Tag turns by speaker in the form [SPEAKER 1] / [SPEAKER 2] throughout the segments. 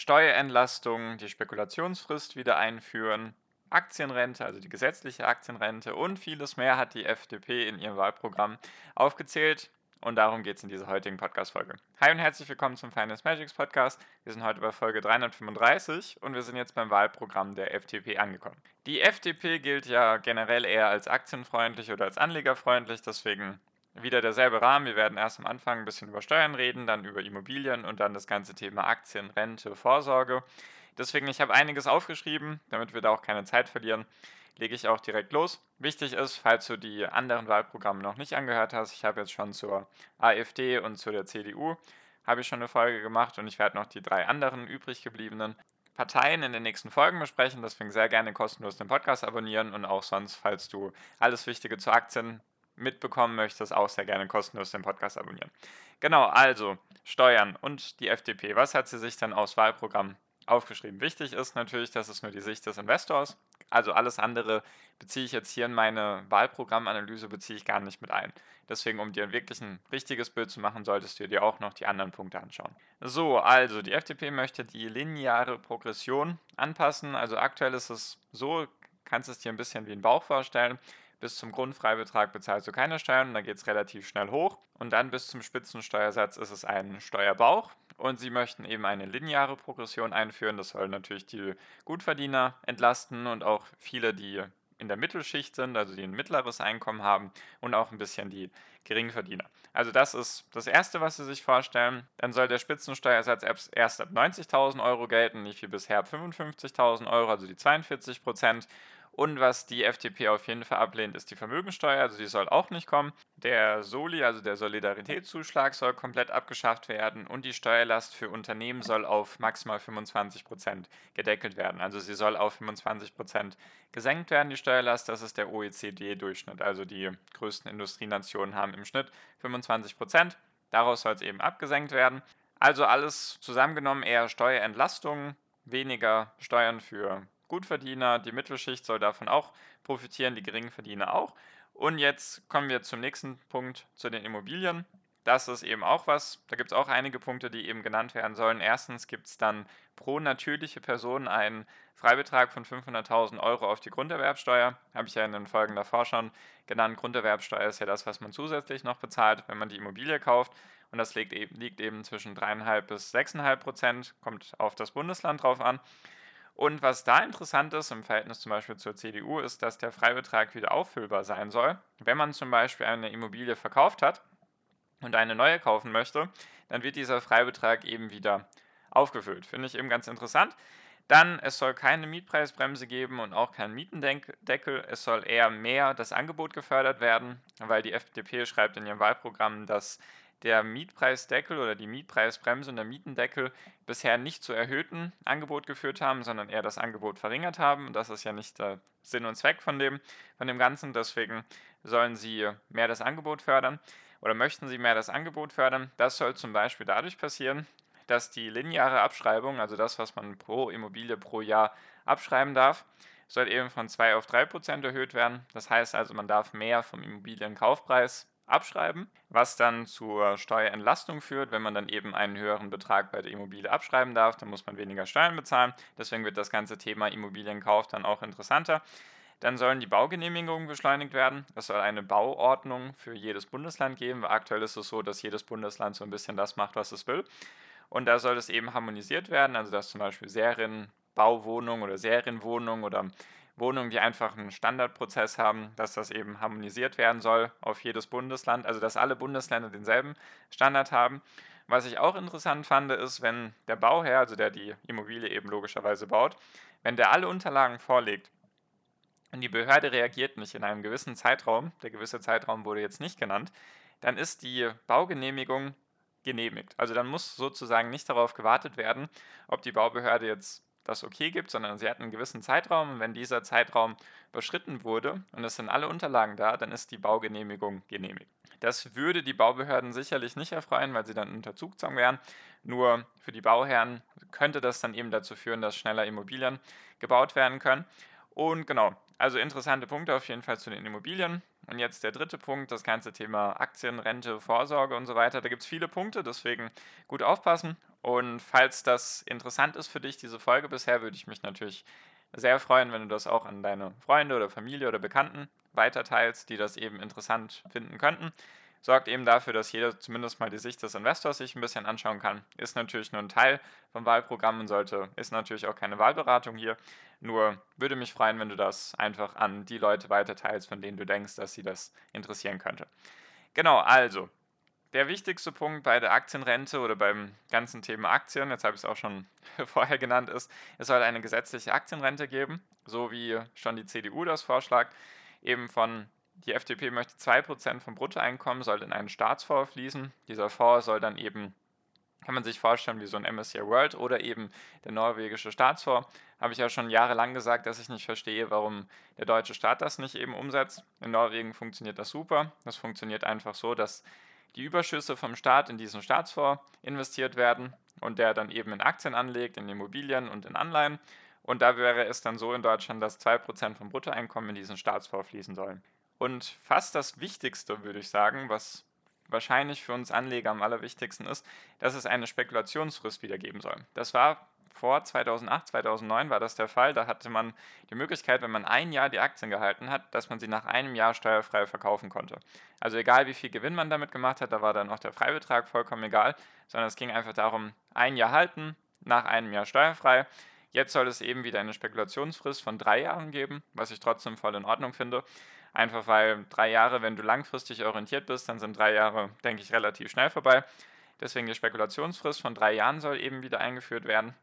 [SPEAKER 1] Steuerentlastung, die Spekulationsfrist wieder einführen, Aktienrente, also die gesetzliche Aktienrente und vieles mehr hat die FDP in ihrem Wahlprogramm aufgezählt. Und darum geht es in dieser heutigen Podcast-Folge. Hi und herzlich willkommen zum Finance Magics Podcast. Wir sind heute bei Folge 335 und wir sind jetzt beim Wahlprogramm der FDP angekommen. Die FDP gilt ja generell eher als aktienfreundlich oder als anlegerfreundlich, deswegen wieder derselbe Rahmen. Wir werden erst am Anfang ein bisschen über Steuern reden, dann über Immobilien und dann das ganze Thema Aktien, Rente, Vorsorge. Deswegen, ich habe einiges aufgeschrieben, damit wir da auch keine Zeit verlieren, lege ich auch direkt los. Wichtig ist, falls du die anderen Wahlprogramme noch nicht angehört hast, ich habe jetzt schon zur AfD und zu der CDU habe ich schon eine Folge gemacht und ich werde noch die drei anderen übrig gebliebenen Parteien in den nächsten Folgen besprechen. Deswegen sehr gerne kostenlos den Podcast abonnieren und auch sonst, falls du alles Wichtige zu Aktien mitbekommen möchtest, auch sehr gerne kostenlos den Podcast abonnieren. Genau, also Steuern und die FDP. Was hat sie sich dann aus Wahlprogramm aufgeschrieben? Wichtig ist natürlich, dass es nur die Sicht des Investors. Also alles andere beziehe ich jetzt hier in meine Wahlprogrammanalyse beziehe ich gar nicht mit ein. Deswegen, um dir wirklich ein richtiges Bild zu machen, solltest du dir auch noch die anderen Punkte anschauen. So, also die FDP möchte die lineare Progression anpassen. Also aktuell ist es so, kannst es dir ein bisschen wie ein Bauch vorstellen. Bis zum Grundfreibetrag bezahlst du keine Steuern und dann geht es relativ schnell hoch. Und dann bis zum Spitzensteuersatz ist es ein Steuerbauch. Und sie möchten eben eine lineare Progression einführen. Das soll natürlich die Gutverdiener entlasten und auch viele, die in der Mittelschicht sind, also die ein mittleres Einkommen haben und auch ein bisschen die Geringverdiener. Also das ist das Erste, was Sie sich vorstellen. Dann soll der Spitzensteuersatz erst ab 90.000 Euro gelten, nicht wie bisher ab 55.000 Euro, also die 42 Prozent. Und was die FDP auf jeden Fall ablehnt, ist die Vermögensteuer. Also die soll auch nicht kommen. Der Soli, also der Solidaritätszuschlag, soll komplett abgeschafft werden. Und die Steuerlast für Unternehmen soll auf maximal 25 Prozent gedeckelt werden. Also sie soll auf 25 Prozent gesenkt werden, die Steuerlast. Das ist der OECD-Durchschnitt. Also die größten Industrienationen haben im Schnitt 25%. Prozent. Daraus soll es eben abgesenkt werden. Also alles zusammengenommen eher Steuerentlastungen, weniger Steuern für Gutverdiener, die Mittelschicht soll davon auch profitieren, die Geringverdiener auch. Und jetzt kommen wir zum nächsten Punkt, zu den Immobilien. Das ist eben auch was, da gibt es auch einige Punkte, die eben genannt werden sollen. Erstens gibt es dann pro natürliche Person einen Freibetrag von 500.000 Euro auf die Grunderwerbsteuer. Habe ich ja in den Folgen davor schon genannt. Grunderwerbsteuer ist ja das, was man zusätzlich noch bezahlt, wenn man die Immobilie kauft. Und das liegt eben, liegt eben zwischen 3,5 bis 6,5 Prozent, kommt auf das Bundesland drauf an. Und was da interessant ist im Verhältnis zum Beispiel zur CDU, ist, dass der Freibetrag wieder auffüllbar sein soll. Wenn man zum Beispiel eine Immobilie verkauft hat und eine neue kaufen möchte, dann wird dieser Freibetrag eben wieder aufgefüllt. Finde ich eben ganz interessant. Dann, es soll keine Mietpreisbremse geben und auch keinen Mietendeckel. Es soll eher mehr das Angebot gefördert werden, weil die FDP schreibt in ihrem Wahlprogramm, dass der Mietpreisdeckel oder die Mietpreisbremse und der Mietendeckel bisher nicht zu erhöhten Angebot geführt haben, sondern eher das Angebot verringert haben. Und das ist ja nicht der Sinn und Zweck von dem, von dem Ganzen. Deswegen sollen sie mehr das Angebot fördern oder möchten sie mehr das Angebot fördern. Das soll zum Beispiel dadurch passieren, dass die lineare Abschreibung, also das, was man pro Immobilie pro Jahr abschreiben darf, soll eben von 2 auf 3 Prozent erhöht werden. Das heißt also, man darf mehr vom Immobilienkaufpreis abschreiben, was dann zur Steuerentlastung führt. Wenn man dann eben einen höheren Betrag bei der Immobilie abschreiben darf, dann muss man weniger Steuern bezahlen. Deswegen wird das ganze Thema Immobilienkauf dann auch interessanter. Dann sollen die Baugenehmigungen beschleunigt werden. Es soll eine Bauordnung für jedes Bundesland geben, aktuell ist es so, dass jedes Bundesland so ein bisschen das macht, was es will. Und da soll es eben harmonisiert werden, also dass zum Beispiel Serienbauwohnungen oder Serienwohnungen oder Wohnungen, die einfach einen Standardprozess haben, dass das eben harmonisiert werden soll auf jedes Bundesland, also dass alle Bundesländer denselben Standard haben. Was ich auch interessant fand, ist, wenn der Bauherr, also der die Immobilie eben logischerweise baut, wenn der alle Unterlagen vorlegt und die Behörde reagiert nicht in einem gewissen Zeitraum, der gewisse Zeitraum wurde jetzt nicht genannt, dann ist die Baugenehmigung genehmigt. Also dann muss sozusagen nicht darauf gewartet werden, ob die Baubehörde jetzt das okay gibt, sondern sie hat einen gewissen Zeitraum und wenn dieser Zeitraum überschritten wurde und es sind alle Unterlagen da, dann ist die Baugenehmigung genehmigt. Das würde die Baubehörden sicherlich nicht erfreuen, weil sie dann unter Zugzwang wären. Nur für die Bauherren könnte das dann eben dazu führen, dass schneller Immobilien gebaut werden können. Und genau, also interessante Punkte auf jeden Fall zu den Immobilien. Und jetzt der dritte Punkt, das ganze Thema Aktien, Rente, Vorsorge und so weiter. Da gibt es viele Punkte, deswegen gut aufpassen. Und falls das interessant ist für dich, diese Folge bisher, würde ich mich natürlich sehr freuen, wenn du das auch an deine Freunde oder Familie oder Bekannten weiterteilst, die das eben interessant finden könnten. Sorgt eben dafür, dass jeder zumindest mal die Sicht des Investors sich ein bisschen anschauen kann. Ist natürlich nur ein Teil vom Wahlprogramm und sollte, ist natürlich auch keine Wahlberatung hier. Nur würde mich freuen, wenn du das einfach an die Leute weiterteilst, von denen du denkst, dass sie das interessieren könnte. Genau, also der wichtigste Punkt bei der Aktienrente oder beim ganzen Thema Aktien, jetzt habe ich es auch schon vorher genannt, ist, es soll eine gesetzliche Aktienrente geben, so wie schon die CDU das vorschlägt, eben von die FDP möchte 2% vom Bruttoeinkommen soll in einen Staatsfonds fließen. Dieser Fonds soll dann eben, kann man sich vorstellen, wie so ein MSCI World oder eben der norwegische Staatsfonds. Habe ich ja schon jahrelang gesagt, dass ich nicht verstehe, warum der deutsche Staat das nicht eben umsetzt. In Norwegen funktioniert das super. Das funktioniert einfach so, dass die Überschüsse vom Staat in diesen Staatsfonds investiert werden und der dann eben in Aktien anlegt, in Immobilien und in Anleihen. Und da wäre es dann so in Deutschland, dass 2% vom Bruttoeinkommen in diesen Staatsfonds fließen sollen. Und fast das Wichtigste, würde ich sagen, was wahrscheinlich für uns Anleger am allerwichtigsten ist, dass es eine Spekulationsfrist wieder geben soll. Das war vor 2008, 2009 war das der Fall. Da hatte man die Möglichkeit, wenn man ein Jahr die Aktien gehalten hat, dass man sie nach einem Jahr steuerfrei verkaufen konnte. Also egal wie viel Gewinn man damit gemacht hat, da war dann auch der Freibetrag vollkommen egal, sondern es ging einfach darum, ein Jahr halten, nach einem Jahr steuerfrei. Jetzt soll es eben wieder eine Spekulationsfrist von drei Jahren geben, was ich trotzdem voll in Ordnung finde. Einfach weil drei Jahre, wenn du langfristig orientiert bist, dann sind drei Jahre, denke ich, relativ schnell vorbei. Deswegen die Spekulationsfrist von drei Jahren soll eben wieder eingeführt werden.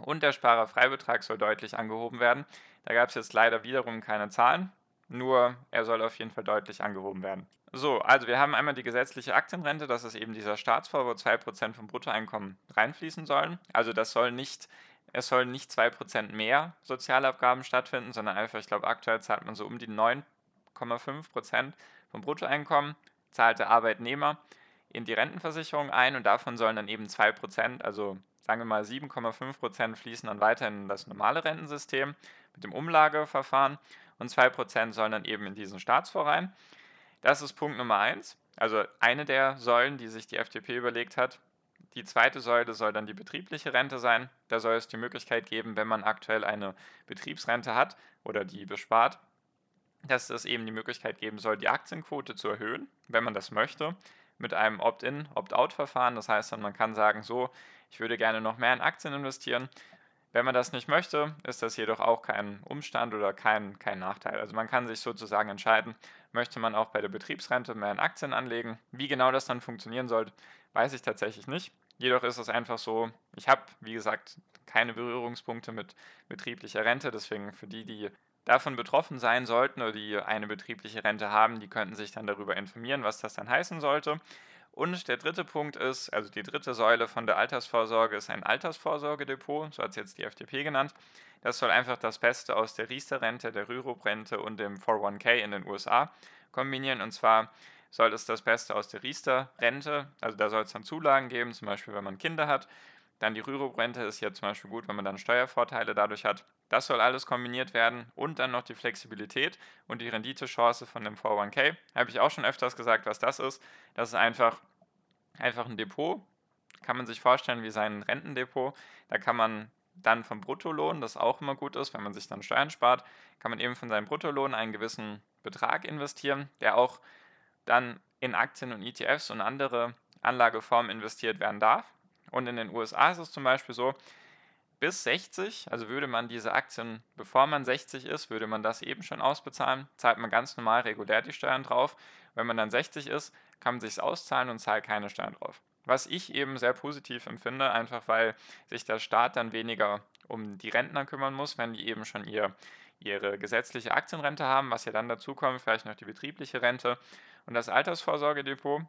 [SPEAKER 1] Und der Sparerfreibetrag soll deutlich angehoben werden. Da gab es jetzt leider wiederum keine Zahlen, nur er soll auf jeden Fall deutlich angehoben werden. So, also wir haben einmal die gesetzliche Aktienrente, das ist eben dieser Staatsfonds, wo 2% vom Bruttoeinkommen reinfließen sollen. Also das soll nicht, es sollen nicht 2% mehr Sozialabgaben stattfinden, sondern einfach, ich glaube, aktuell zahlt man so um die 9,5% vom Bruttoeinkommen, zahlt der Arbeitnehmer in die Rentenversicherung ein und davon sollen dann eben 2%, also sagen wir mal 7,5 Prozent fließen dann weiter in das normale Rentensystem mit dem Umlageverfahren und 2 Prozent sollen dann eben in diesen Staatsfonds rein. Das ist Punkt Nummer 1, also eine der Säulen, die sich die FDP überlegt hat. Die zweite Säule soll dann die betriebliche Rente sein. Da soll es die Möglichkeit geben, wenn man aktuell eine Betriebsrente hat oder die bespart, dass es eben die Möglichkeit geben soll, die Aktienquote zu erhöhen, wenn man das möchte, mit einem Opt-in, Opt-out-Verfahren. Das heißt dann, man kann sagen, so, ich würde gerne noch mehr in Aktien investieren. Wenn man das nicht möchte, ist das jedoch auch kein Umstand oder kein, kein Nachteil. Also man kann sich sozusagen entscheiden, möchte man auch bei der Betriebsrente mehr in Aktien anlegen. Wie genau das dann funktionieren soll, weiß ich tatsächlich nicht. Jedoch ist es einfach so, ich habe, wie gesagt, keine Berührungspunkte mit betrieblicher Rente. Deswegen für die, die davon betroffen sein sollten oder die eine betriebliche Rente haben, die könnten sich dann darüber informieren, was das dann heißen sollte. Und der dritte Punkt ist, also die dritte Säule von der Altersvorsorge ist ein Altersvorsorgedepot, so hat es jetzt die FDP genannt. Das soll einfach das Beste aus der Riester-Rente, der Rürup-Rente und dem 401k in den USA kombinieren. Und zwar soll es das Beste aus der Riester-Rente, also da soll es dann Zulagen geben, zum Beispiel wenn man Kinder hat. Dann die Rürup-Rente ist ja zum Beispiel gut, wenn man dann Steuervorteile dadurch hat. Das soll alles kombiniert werden und dann noch die Flexibilität und die Renditechance von dem 401k. Habe ich auch schon öfters gesagt, was das ist. Das ist einfach, einfach ein Depot. Kann man sich vorstellen wie sein Rentendepot. Da kann man dann vom Bruttolohn, das auch immer gut ist, wenn man sich dann Steuern spart, kann man eben von seinem Bruttolohn einen gewissen Betrag investieren, der auch dann in Aktien und ETFs und andere Anlageformen investiert werden darf. Und in den USA ist es zum Beispiel so, bis 60, also würde man diese Aktien, bevor man 60 ist, würde man das eben schon ausbezahlen, zahlt man ganz normal regulär die Steuern drauf. Wenn man dann 60 ist, kann man sich auszahlen und zahlt keine Steuern drauf. Was ich eben sehr positiv empfinde, einfach weil sich der Staat dann weniger um die Rentner kümmern muss, wenn die eben schon ihr, ihre gesetzliche Aktienrente haben, was ja dann dazu kommt, vielleicht noch die betriebliche Rente und das Altersvorsorgedepot.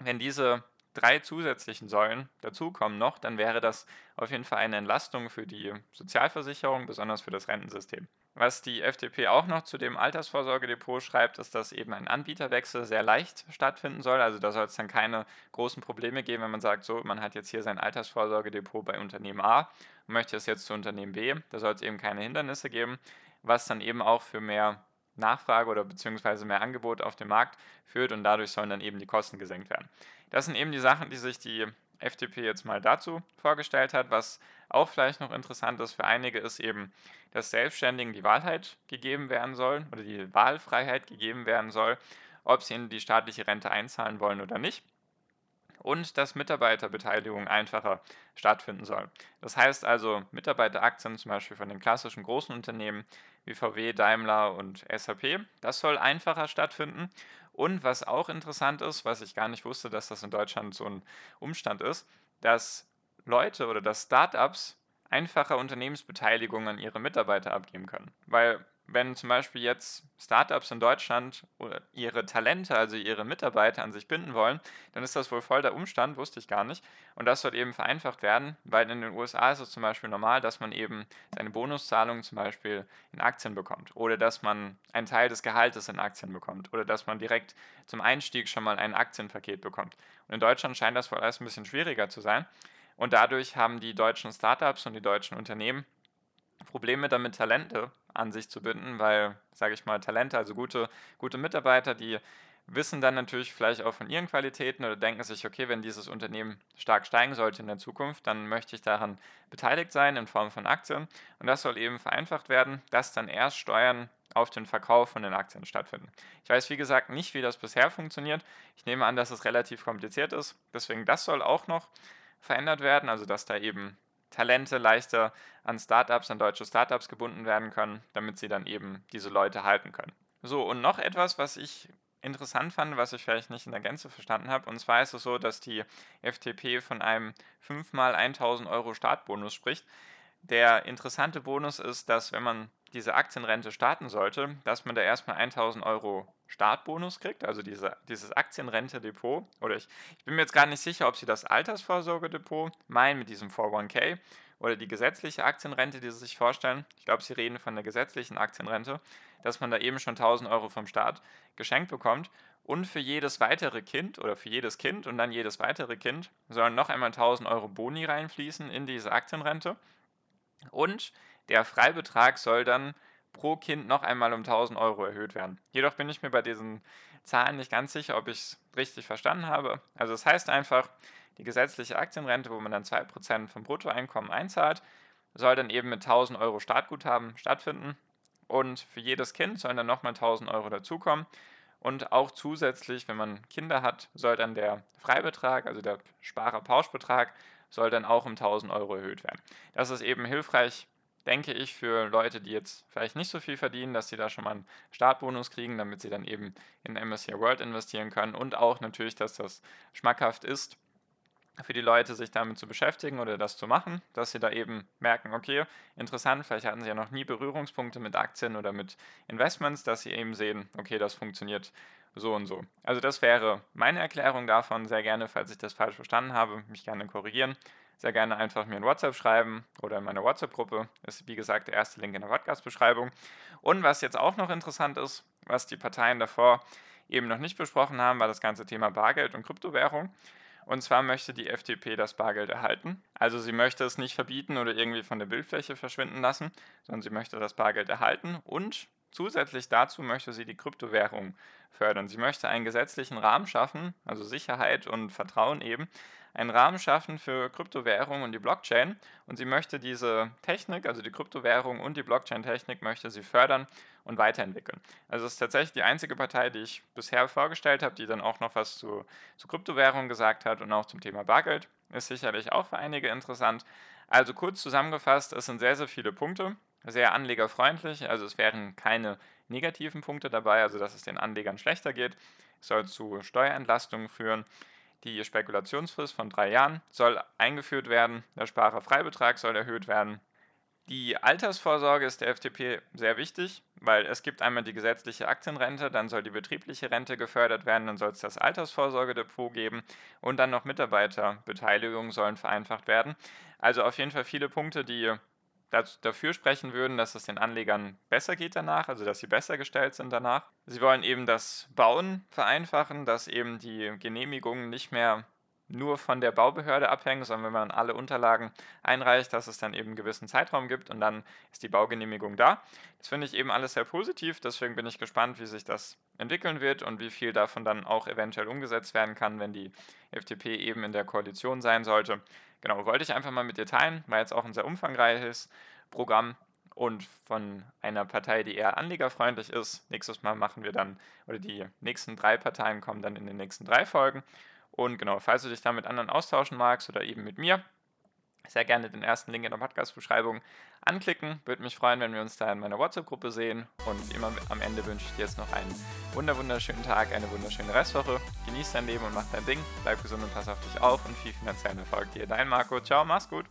[SPEAKER 1] Wenn diese drei zusätzlichen Säulen dazukommen noch, dann wäre das auf jeden Fall eine Entlastung für die Sozialversicherung, besonders für das Rentensystem. Was die FDP auch noch zu dem Altersvorsorgedepot schreibt, ist, dass eben ein Anbieterwechsel sehr leicht stattfinden soll. Also da soll es dann keine großen Probleme geben, wenn man sagt, so, man hat jetzt hier sein Altersvorsorgedepot bei Unternehmen A und möchte es jetzt zu Unternehmen B. Da soll es eben keine Hindernisse geben, was dann eben auch für mehr Nachfrage oder beziehungsweise mehr Angebot auf dem Markt führt und dadurch sollen dann eben die Kosten gesenkt werden. Das sind eben die Sachen, die sich die FDP jetzt mal dazu vorgestellt hat. Was auch vielleicht noch interessant ist für einige, ist eben, dass Selbstständigen die Wahlheit gegeben werden soll oder die Wahlfreiheit gegeben werden soll, ob sie in die staatliche Rente einzahlen wollen oder nicht. Und dass Mitarbeiterbeteiligung einfacher stattfinden soll. Das heißt also, Mitarbeiteraktien zum Beispiel von den klassischen großen Unternehmen wie VW, Daimler und SAP, das soll einfacher stattfinden. Und was auch interessant ist, was ich gar nicht wusste, dass das in Deutschland so ein Umstand ist, dass Leute oder dass Startups einfacher Unternehmensbeteiligung an ihre Mitarbeiter abgeben können. Weil wenn zum Beispiel jetzt Startups in Deutschland ihre Talente, also ihre Mitarbeiter an sich binden wollen, dann ist das wohl voll der Umstand, wusste ich gar nicht. Und das soll eben vereinfacht werden, weil in den USA ist es zum Beispiel normal, dass man eben seine Bonuszahlungen zum Beispiel in Aktien bekommt oder dass man einen Teil des Gehaltes in Aktien bekommt oder dass man direkt zum Einstieg schon mal ein Aktienpaket bekommt. Und in Deutschland scheint das wohl alles ein bisschen schwieriger zu sein. Und dadurch haben die deutschen Startups und die deutschen Unternehmen Probleme damit, Talente an sich zu binden, weil, sage ich mal, Talente, also gute, gute Mitarbeiter, die wissen dann natürlich vielleicht auch von ihren Qualitäten oder denken sich, okay, wenn dieses Unternehmen stark steigen sollte in der Zukunft, dann möchte ich daran beteiligt sein in Form von Aktien. Und das soll eben vereinfacht werden, dass dann erst Steuern auf den Verkauf von den Aktien stattfinden. Ich weiß, wie gesagt, nicht, wie das bisher funktioniert. Ich nehme an, dass es relativ kompliziert ist. Deswegen, das soll auch noch verändert werden, also dass da eben Talente leichter an Startups, an deutsche Startups gebunden werden können, damit sie dann eben diese Leute halten können. So, und noch etwas, was ich interessant fand, was ich vielleicht nicht in der Gänze verstanden habe. Und zwar ist es so, dass die FDP von einem 5 mal 1000 Euro Startbonus spricht. Der interessante Bonus ist, dass wenn man diese Aktienrente starten sollte, dass man da erstmal 1000 Euro Startbonus kriegt, also diese, dieses Aktienrente-Depot. Oder ich, ich bin mir jetzt gar nicht sicher, ob sie das Altersvorsorgedepot meinen mit diesem 401k oder die gesetzliche Aktienrente, die sie sich vorstellen. Ich glaube, sie reden von der gesetzlichen Aktienrente, dass man da eben schon 1000 Euro vom Staat geschenkt bekommt. Und für jedes weitere Kind oder für jedes Kind und dann jedes weitere Kind sollen noch einmal 1000 Euro Boni reinfließen in diese Aktienrente. Und der Freibetrag soll dann pro Kind noch einmal um 1000 Euro erhöht werden. Jedoch bin ich mir bei diesen Zahlen nicht ganz sicher, ob ich es richtig verstanden habe. Also es das heißt einfach, die gesetzliche Aktienrente, wo man dann 2% vom Bruttoeinkommen einzahlt, soll dann eben mit 1000 Euro Startguthaben stattfinden. Und für jedes Kind sollen dann nochmal 1000 Euro dazukommen. Und auch zusätzlich, wenn man Kinder hat, soll dann der Freibetrag, also der Sparerpauschbetrag, soll dann auch um 1000 Euro erhöht werden. Das ist eben hilfreich, denke ich, für Leute, die jetzt vielleicht nicht so viel verdienen, dass sie da schon mal einen Startbonus kriegen, damit sie dann eben in MSCI World investieren können und auch natürlich, dass das schmackhaft ist für die Leute, sich damit zu beschäftigen oder das zu machen, dass sie da eben merken, okay, interessant, vielleicht hatten sie ja noch nie Berührungspunkte mit Aktien oder mit Investments, dass sie eben sehen, okay, das funktioniert so und so. Also das wäre meine Erklärung davon. Sehr gerne, falls ich das falsch verstanden habe, mich gerne korrigieren. Sehr gerne einfach mir ein WhatsApp schreiben oder in meiner WhatsApp-Gruppe. Ist wie gesagt der erste Link in der Podcast-Beschreibung. Und was jetzt auch noch interessant ist, was die Parteien davor eben noch nicht besprochen haben, war das ganze Thema Bargeld und Kryptowährung. Und zwar möchte die FDP das Bargeld erhalten. Also sie möchte es nicht verbieten oder irgendwie von der Bildfläche verschwinden lassen, sondern sie möchte das Bargeld erhalten und Zusätzlich dazu möchte sie die Kryptowährung fördern. Sie möchte einen gesetzlichen Rahmen schaffen, also Sicherheit und Vertrauen eben, einen Rahmen schaffen für Kryptowährung und die Blockchain. Und sie möchte diese Technik, also die Kryptowährung und die Blockchain-Technik, möchte sie fördern und weiterentwickeln. Also es ist tatsächlich die einzige Partei, die ich bisher vorgestellt habe, die dann auch noch was zu, zu Kryptowährung gesagt hat und auch zum Thema Bargeld. Ist sicherlich auch für einige interessant. Also kurz zusammengefasst, es sind sehr, sehr viele Punkte sehr anlegerfreundlich, also es wären keine negativen Punkte dabei, also dass es den Anlegern schlechter geht. Es soll zu Steuerentlastungen führen. Die Spekulationsfrist von drei Jahren soll eingeführt werden. Der Sparerfreibetrag soll erhöht werden. Die Altersvorsorge ist der FDP sehr wichtig, weil es gibt einmal die gesetzliche Aktienrente, dann soll die betriebliche Rente gefördert werden, dann soll es das Altersvorsorgedepot geben und dann noch Mitarbeiterbeteiligungen sollen vereinfacht werden. Also auf jeden Fall viele Punkte, die dafür sprechen würden, dass es den Anlegern besser geht danach, also dass sie besser gestellt sind danach. Sie wollen eben das Bauen vereinfachen, dass eben die Genehmigungen nicht mehr nur von der Baubehörde abhängen, sondern wenn man alle Unterlagen einreicht, dass es dann eben einen gewissen Zeitraum gibt und dann ist die Baugenehmigung da. Das finde ich eben alles sehr positiv, deswegen bin ich gespannt, wie sich das entwickeln wird und wie viel davon dann auch eventuell umgesetzt werden kann, wenn die FDP eben in der Koalition sein sollte. Genau, wollte ich einfach mal mit dir teilen, weil jetzt auch ein sehr umfangreiches Programm und von einer Partei, die eher anlegerfreundlich ist. Nächstes Mal machen wir dann, oder die nächsten drei Parteien kommen dann in den nächsten drei Folgen. Und genau, falls du dich da mit anderen austauschen magst oder eben mit mir, sehr gerne den ersten Link in der Podcast-Beschreibung anklicken. Würde mich freuen, wenn wir uns da in meiner WhatsApp-Gruppe sehen. Und immer am Ende wünsche ich dir jetzt noch einen wunderschönen Tag, eine wunderschöne Restwoche. Genieß dein Leben und mach dein Ding. Bleib gesund und pass auf dich auf und viel finanziellen Erfolg dir. Dein Marco. Ciao, mach's gut.